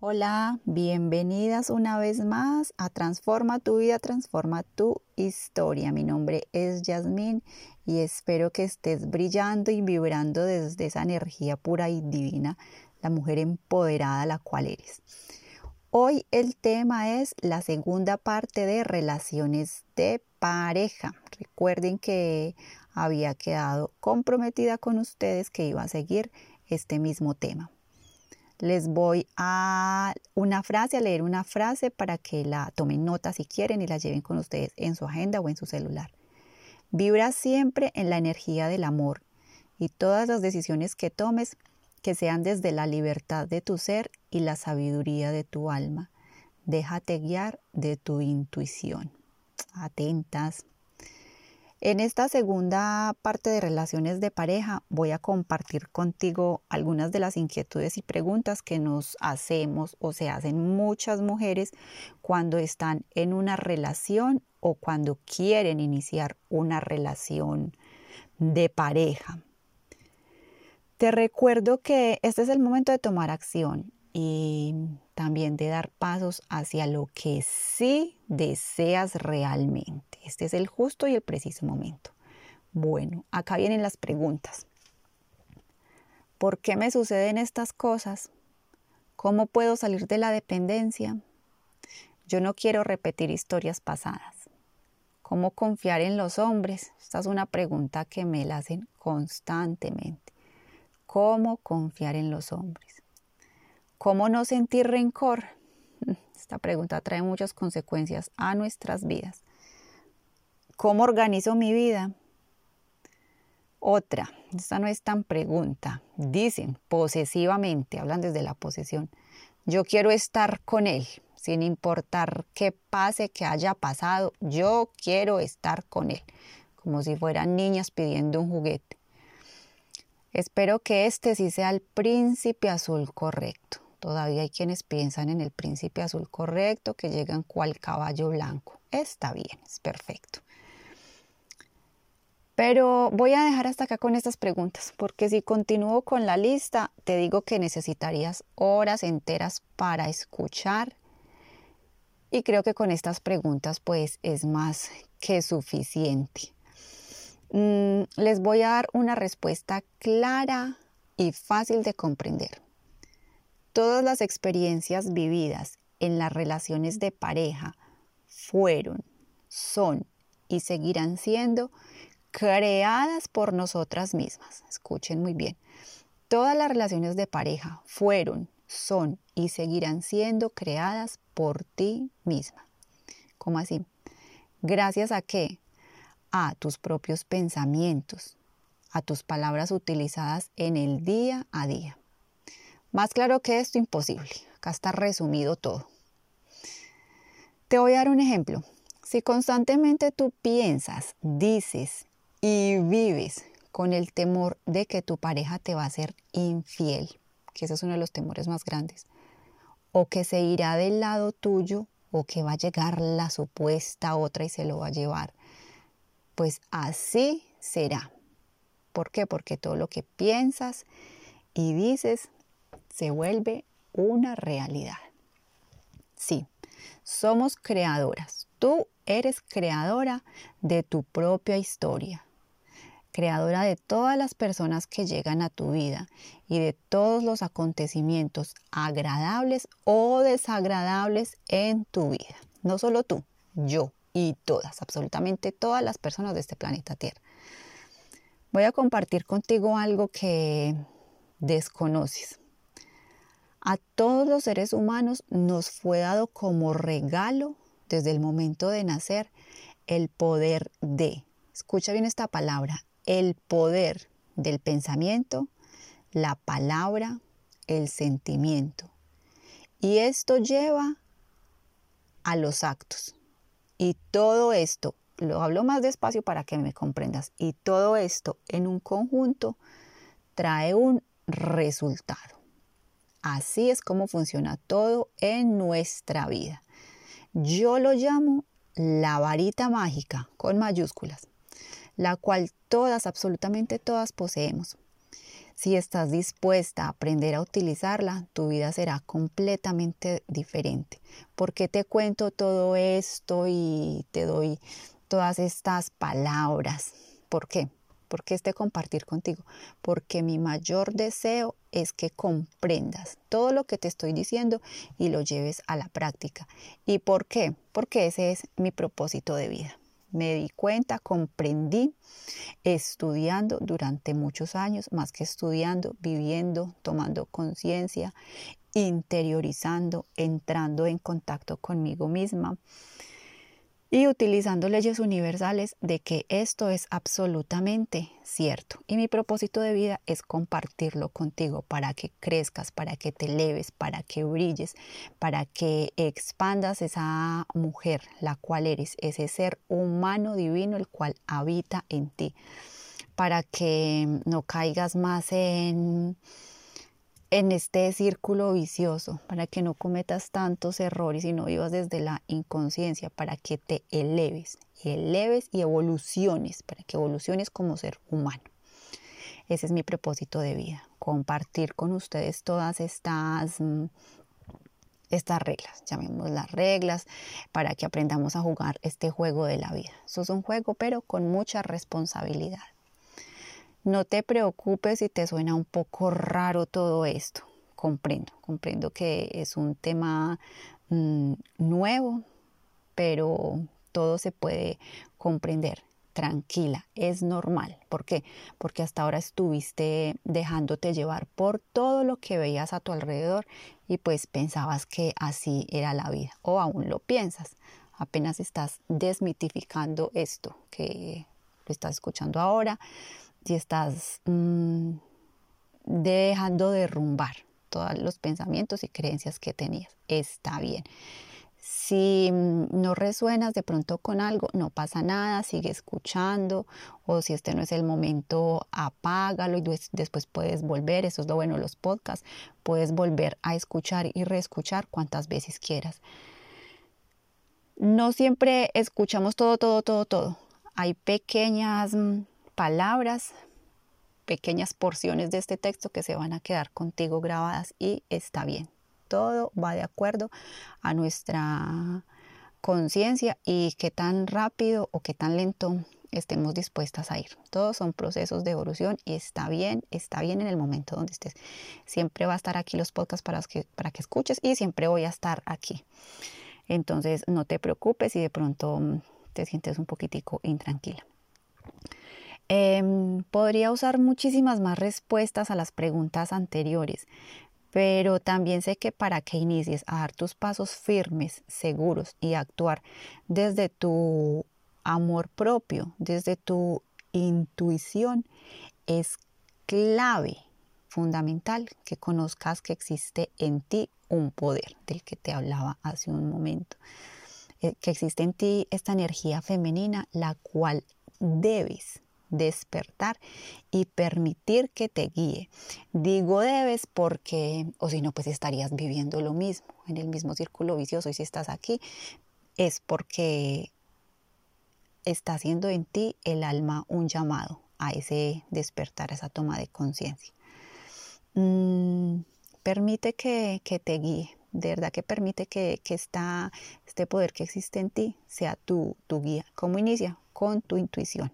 Hola, bienvenidas una vez más a Transforma tu vida, transforma tu historia. Mi nombre es Yasmín y espero que estés brillando y vibrando desde esa energía pura y divina, la mujer empoderada la cual eres. Hoy el tema es la segunda parte de relaciones de pareja. Recuerden que había quedado comprometida con ustedes que iba a seguir este mismo tema les voy a una frase, a leer una frase para que la tomen nota si quieren y la lleven con ustedes en su agenda o en su celular. Vibra siempre en la energía del amor y todas las decisiones que tomes que sean desde la libertad de tu ser y la sabiduría de tu alma. Déjate guiar de tu intuición. Atentas. En esta segunda parte de relaciones de pareja voy a compartir contigo algunas de las inquietudes y preguntas que nos hacemos o se hacen muchas mujeres cuando están en una relación o cuando quieren iniciar una relación de pareja. Te recuerdo que este es el momento de tomar acción y también de dar pasos hacia lo que sí deseas realmente. Este es el justo y el preciso momento. Bueno, acá vienen las preguntas. ¿Por qué me suceden estas cosas? ¿Cómo puedo salir de la dependencia? Yo no quiero repetir historias pasadas. ¿Cómo confiar en los hombres? Esta es una pregunta que me la hacen constantemente. ¿Cómo confiar en los hombres? ¿Cómo no sentir rencor? Esta pregunta trae muchas consecuencias a nuestras vidas. ¿Cómo organizo mi vida? Otra, esta no es tan pregunta. Dicen posesivamente, hablan desde la posesión. Yo quiero estar con él, sin importar qué pase, qué haya pasado. Yo quiero estar con él, como si fueran niñas pidiendo un juguete. Espero que este sí sea el príncipe azul correcto. Todavía hay quienes piensan en el príncipe azul correcto, que llegan cual caballo blanco. Está bien, es perfecto. Pero voy a dejar hasta acá con estas preguntas, porque si continúo con la lista, te digo que necesitarías horas enteras para escuchar. Y creo que con estas preguntas pues es más que suficiente. Mm, les voy a dar una respuesta clara y fácil de comprender. Todas las experiencias vividas en las relaciones de pareja fueron, son y seguirán siendo creadas por nosotras mismas. Escuchen muy bien. Todas las relaciones de pareja fueron, son y seguirán siendo creadas por ti misma. ¿Cómo así? Gracias a qué? A tus propios pensamientos, a tus palabras utilizadas en el día a día. Más claro que esto, imposible. Acá está resumido todo. Te voy a dar un ejemplo. Si constantemente tú piensas, dices y vives con el temor de que tu pareja te va a ser infiel, que ese es uno de los temores más grandes, o que se irá del lado tuyo, o que va a llegar la supuesta otra y se lo va a llevar, pues así será. ¿Por qué? Porque todo lo que piensas y dices se vuelve una realidad. Sí, somos creadoras. Tú eres creadora de tu propia historia, creadora de todas las personas que llegan a tu vida y de todos los acontecimientos agradables o desagradables en tu vida. No solo tú, yo y todas, absolutamente todas las personas de este planeta Tierra. Voy a compartir contigo algo que desconoces. A todos los seres humanos nos fue dado como regalo desde el momento de nacer el poder de, escucha bien esta palabra, el poder del pensamiento, la palabra, el sentimiento. Y esto lleva a los actos. Y todo esto, lo hablo más despacio para que me comprendas, y todo esto en un conjunto trae un resultado. Así es como funciona todo en nuestra vida. Yo lo llamo la varita mágica con mayúsculas, la cual todas, absolutamente todas poseemos. Si estás dispuesta a aprender a utilizarla, tu vida será completamente diferente. ¿Por qué te cuento todo esto y te doy todas estas palabras? ¿Por qué? ¿Por qué este compartir contigo? Porque mi mayor deseo es que comprendas todo lo que te estoy diciendo y lo lleves a la práctica. ¿Y por qué? Porque ese es mi propósito de vida. Me di cuenta, comprendí, estudiando durante muchos años, más que estudiando, viviendo, tomando conciencia, interiorizando, entrando en contacto conmigo misma y utilizando leyes universales de que esto es absolutamente cierto. Y mi propósito de vida es compartirlo contigo para que crezcas, para que te eleves, para que brilles, para que expandas esa mujer, la cual eres, ese ser humano divino el cual habita en ti, para que no caigas más en en este círculo vicioso, para que no cometas tantos errores y no vivas desde la inconsciencia, para que te eleves, eleves y evoluciones, para que evoluciones como ser humano. Ese es mi propósito de vida, compartir con ustedes todas estas mm, estas reglas, llamémoslas reglas, para que aprendamos a jugar este juego de la vida. Eso es un juego, pero con mucha responsabilidad. No te preocupes si te suena un poco raro todo esto. Comprendo, comprendo que es un tema mm, nuevo, pero todo se puede comprender. Tranquila, es normal. ¿Por qué? Porque hasta ahora estuviste dejándote llevar por todo lo que veías a tu alrededor y pues pensabas que así era la vida o aún lo piensas. Apenas estás desmitificando esto que lo estás escuchando ahora si estás mm, dejando derrumbar todos los pensamientos y creencias que tenías. Está bien. Si mm, no resuenas de pronto con algo, no pasa nada, sigue escuchando o si este no es el momento, apágalo y después puedes volver, eso es lo bueno de los podcasts, puedes volver a escuchar y reescuchar cuantas veces quieras. No siempre escuchamos todo, todo, todo, todo. Hay pequeñas mm, palabras, pequeñas porciones de este texto que se van a quedar contigo grabadas y está bien. Todo va de acuerdo a nuestra conciencia y qué tan rápido o qué tan lento estemos dispuestas a ir. Todos son procesos de evolución y está bien, está bien en el momento donde estés. Siempre va a estar aquí los podcasts para que, para que escuches y siempre voy a estar aquí. Entonces no te preocupes si de pronto te sientes un poquitico intranquila. Em, podría usar muchísimas más respuestas a las preguntas anteriores, pero también sé que para que inicies a dar tus pasos firmes, seguros y actuar desde tu amor propio, desde tu intuición, es clave, fundamental, que conozcas que existe en ti un poder del que te hablaba hace un momento, eh, que existe en ti esta energía femenina, la cual debes despertar y permitir que te guíe. Digo debes porque, o si no, pues estarías viviendo lo mismo, en el mismo círculo vicioso. Y si estás aquí, es porque está haciendo en ti el alma un llamado a ese despertar, a esa toma de conciencia. Mm, permite que, te guíe, de verdad que permite que, que este poder que existe en ti sea tu, tu guía. ¿Cómo inicia? Con tu intuición.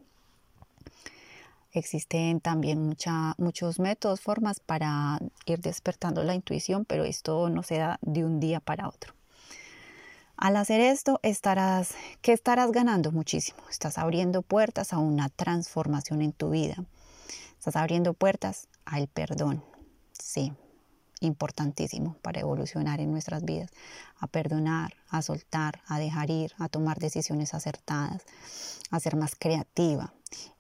Existen también muchos métodos, formas para ir despertando la intuición, pero esto no se da de un día para otro. Al hacer esto, estarás, ¿qué estarás ganando? Muchísimo. Estás abriendo puertas a una transformación en tu vida. Estás abriendo puertas al perdón. Sí, importantísimo para evolucionar en nuestras vidas, a perdonar, a soltar, a dejar ir, a tomar decisiones acertadas, a ser más creativa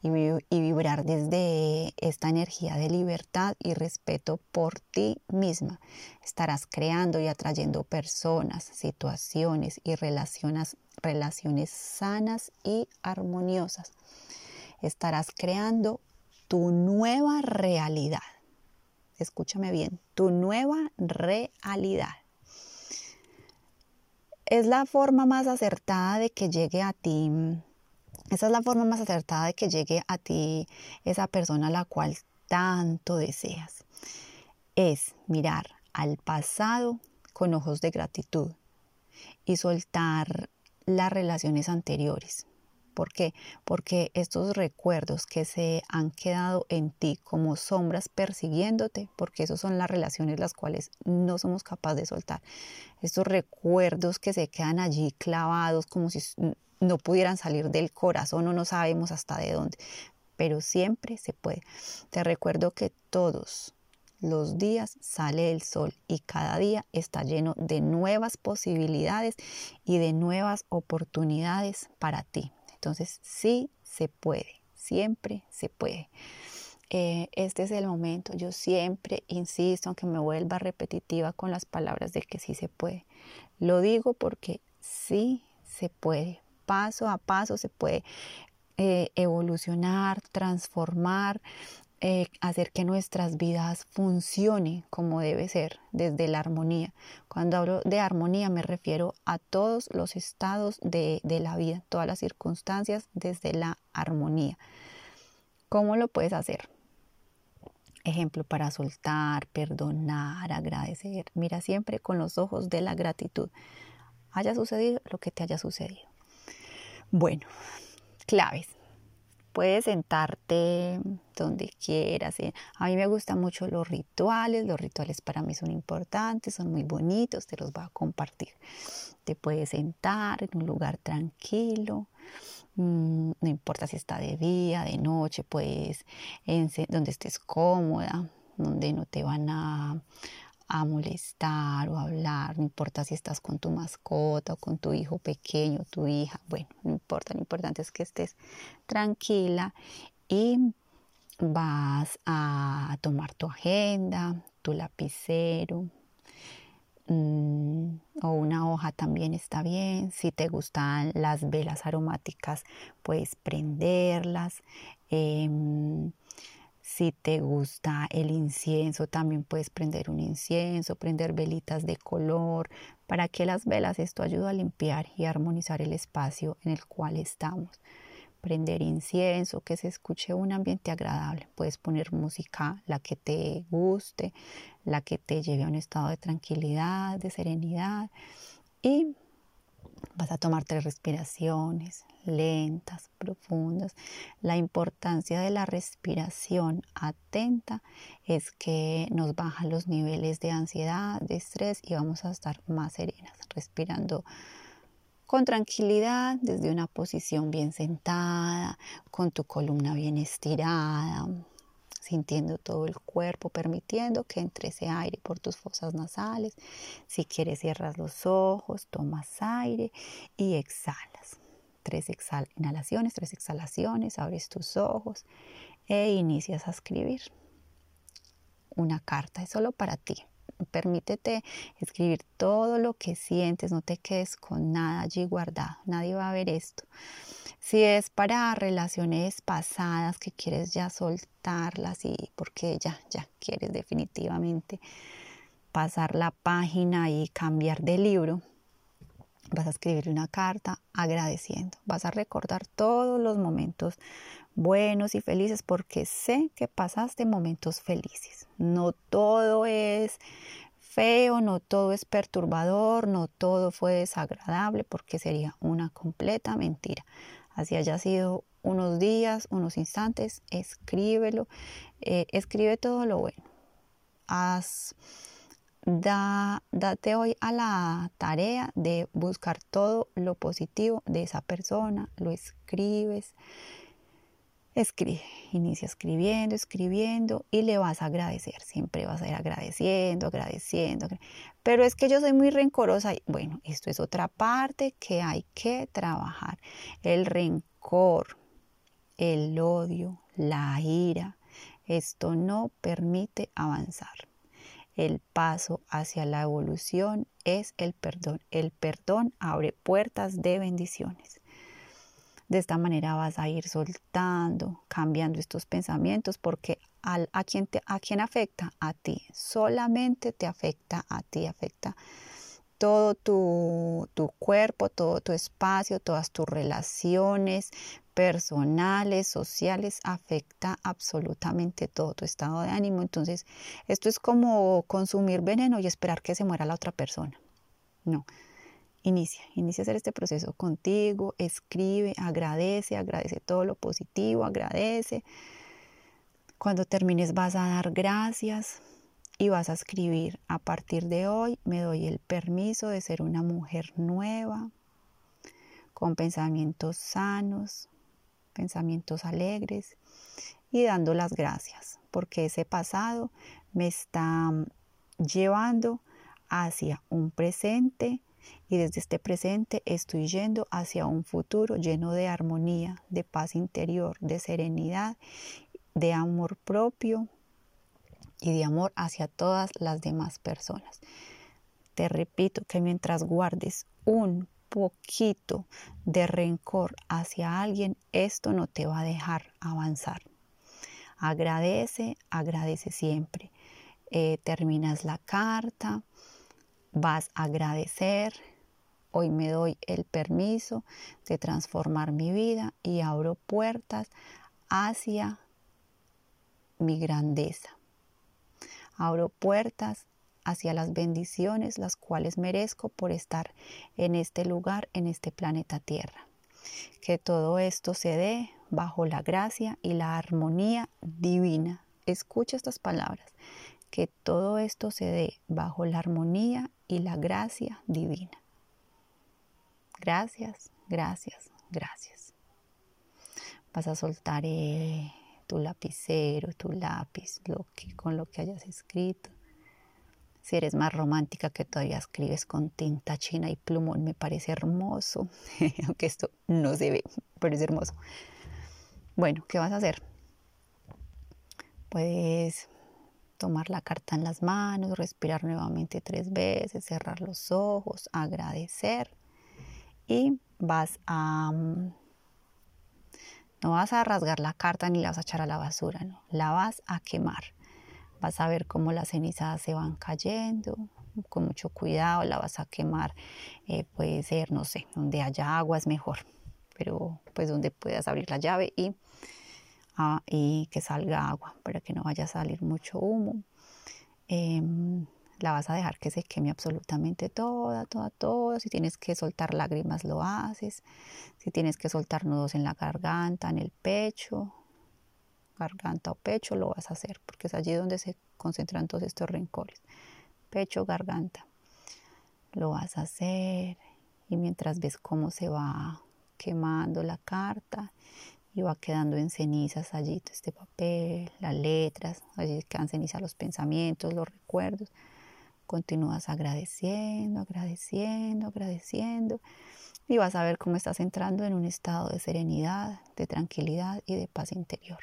y, vibrar desde esta energía de libertad y respeto por ti misma. Estarás creando y atrayendo personas, situaciones y relaciones, relaciones sanas y armoniosas. Estarás creando tu nueva realidad escúchame bien, tu nueva realidad. Es la forma más acertada de que llegue a ti, esa es la forma más acertada de que llegue a ti esa persona a la cual tanto deseas. Es mirar al pasado con ojos de gratitud y soltar las relaciones anteriores. ¿Por qué? Porque estos recuerdos que se han quedado en ti como sombras persiguiéndote, porque esas son las relaciones las cuales no somos capaces de soltar. Estos recuerdos que se quedan allí clavados como si no pudieran salir del corazón o no sabemos hasta de dónde. Pero siempre se puede. Te recuerdo que todos los días sale el sol y cada día está lleno de nuevas posibilidades y de nuevas oportunidades para ti. Entonces sí se puede, siempre se puede. Eh, este es el momento. Yo siempre insisto, aunque me vuelva repetitiva con las palabras de que sí se puede. Lo digo porque sí se puede. Paso a paso se puede eh, evolucionar, transformar, eh, hacer que nuestras vidas funcionen como debe ser, desde la armonía. Cuando hablo de armonía me refiero a todos los estados de, de la vida, todas las circunstancias desde la armonía. ¿Cómo lo puedes hacer? Ejemplo para soltar, perdonar, agradecer. Mira siempre con los ojos de la gratitud. Haya sucedido lo que te haya sucedido. Bueno, claves puedes sentarte donde quieras. ¿eh? A mí me gustan mucho los rituales, los rituales para mí son importantes, son muy bonitos, te los voy a compartir. Te puedes sentar en un lugar tranquilo, mm, no importa si está de día, de noche, pues donde estés cómoda, donde no te van a, a molestar o hablar, no importa si estás con tu mascota o con tu hijo pequeño, tu hija, bueno, no importa, lo importante es que estés tranquila y vas a tomar tu agenda, tu lapicero mm, o una hoja también está bien. Si te gustan las velas aromáticas, puedes prenderlas. Em, si te gusta el incienso, también puedes prender un incienso, prender velitas de color, para que las velas esto ayuda a limpiar y armonizar el espacio en el cual estamos. Prender incienso, que se escuche un ambiente agradable. Puedes poner música, la que te guste, la que te lleve a un estado de tranquilidad, de serenidad. Y vas a tomar tres respiraciones, lentas, profundas. La importancia de la respiración atenta es que nos bajan los niveles de ansiedad, de estrés y vamos a estar más serenas, respirando con tranquilidad desde una posición bien sentada, con tu columna bien estirada, sintiendo todo el cuerpo, permitiendo que entre ese aire por tus fosas nasales. Si quieres cierras los ojos, tomas aire y exhalas tres inhalaciones, tres exhalaciones, abres tus ojos e inicias a escribir una carta, es solo para ti. Permítete escribir todo lo que sientes, no te quedes con nada allí guardado, nadie va a ver esto. Si es para relaciones pasadas que quieres ya soltarlas y porque ya, ya quieres definitivamente pasar la página y cambiar de libro, Vas a escribir una carta agradeciendo. Vas a recordar todos los momentos buenos y felices porque sé que pasaste momentos felices. No todo es feo, no todo es perturbador, no todo fue desagradable porque sería una completa mentira. Así haya sido unos días, unos instantes, escríbelo, eh, escribe todo lo bueno. Haz Da, date hoy a la tarea de buscar todo lo positivo de esa persona, lo escribes, escribe, inicia escribiendo, escribiendo y le vas a agradecer, siempre vas a ir agradeciendo, agradeciendo, pero es que yo soy muy rencorosa, bueno, esto es otra parte que hay que trabajar, el rencor, el odio, la ira, esto no permite avanzar. El paso hacia la evolución es el perdón. El perdón abre puertas de bendiciones. De esta manera vas a ir soltando, cambiando estos pensamientos porque a, quien te, a quien afecta a ti, solamente te afecta a ti, afecta todo tu, tu, cuerpo, todo tu espacio, todas tus relaciones, personales, sociales, afecta absolutamente todo tu estado de ánimo. Entonces, esto es como consumir veneno y esperar que se muera la otra persona. No, inicia, inicia a hacer este proceso contigo, escribe, agradece, agradece todo lo positivo, agradece. Cuando termines vas a dar gracias y vas a escribir, a partir de hoy me doy el permiso de ser una mujer nueva, con pensamientos sanos, pensamientos alegres y dando las gracias, porque ese pasado me está llevando hacia un presente y desde este presente estoy yendo hacia un futuro lleno de armonía, de paz interior, de serenidad, de amor propio y de amor hacia todas las demás personas. Te repito que mientras guardes un poquito de rencor hacia alguien, esto no te va a dejar avanzar. Agradece, agradece siempre. Eh, terminas la carta, vas a agradecer. Hoy me doy el permiso de transformar mi vida y abro puertas hacia mi grandeza. Abro puertas hacia las bendiciones las cuales merezco por estar en este lugar, en este planeta Tierra. Que todo esto se dé bajo la gracia y la armonía divina. Escucha estas palabras. Que todo esto se dé bajo la armonía y la gracia divina. Gracias, gracias, gracias. Vas a soltar eh, tu lapicero, tu lápiz, lo que, con lo que hayas escrito si eres más romántica que todavía escribes con tinta china y plumón, me parece hermoso. Aunque esto no se ve, pero es hermoso. Bueno, ¿qué vas a hacer? Puedes tomar la carta en las manos, respirar nuevamente tres veces, cerrar los ojos, agradecer y vas a... Mm, no vas a rasgar la carta ni la vas a echar a la basura, no, la vas a quemar Vas a ver cómo las cenizas se van cayendo, con mucho cuidado la vas a quemar. Eh, puede ser, no sé, donde haya agua es mejor, pero pues donde puedas abrir la llave y, ah, y que salga agua para que no vaya a salir mucho humo. Em, la vas a dejar que se queme absolutamente toda, toda, toda. Si tienes que soltar lágrimas, lo haces. Si tienes que soltar nudos en la garganta, en el pecho, garganta o pecho, lo vas a hacer, porque es allí donde se concentran todos estos rencores. Pecho, garganta. Lo vas a hacer y mientras ves cómo se va quemando la carta y va quedando en cenizas allí este papel, las letras, allí quedan cenizas los pensamientos, los recuerdos. Continúas agradeciendo, agradeciendo, agradeciendo y vas a ver cómo estás entrando en un estado de serenidad, de tranquilidad y de paz interior.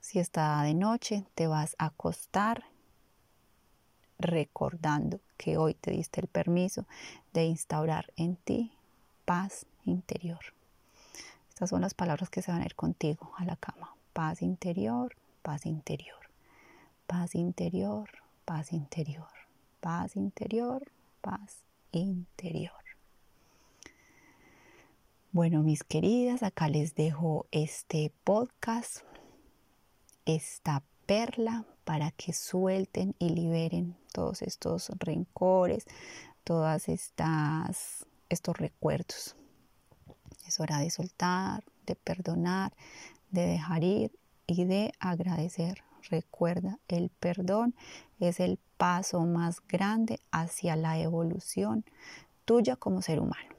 Si está de noche, te vas a acostar recordando que hoy te diste el permiso de instaurar en ti paz interior. Estas son las palabras que se van a ir contigo a la cama. Paz interior, paz interior, paz interior, paz interior, paz interior, paz interior. Bueno, mis queridas, acá les dejo este podcast esta perla para que suelten y liberen todos estos rencores, todas estas estos recuerdos. Es hora de soltar, de perdonar, de dejar ir y de agradecer. Recuerda, el perdón es el paso más grande hacia la evolución tuya como ser humano.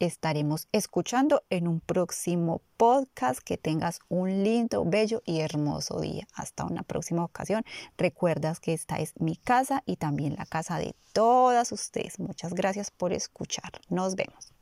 Estaremos escuchando en un próximo podcast. Que tengas un lindo, bello y hermoso día. Hasta una próxima ocasión. Recuerdas que esta es mi casa y también la casa de todas ustedes. Muchas gracias por escuchar. Nos vemos.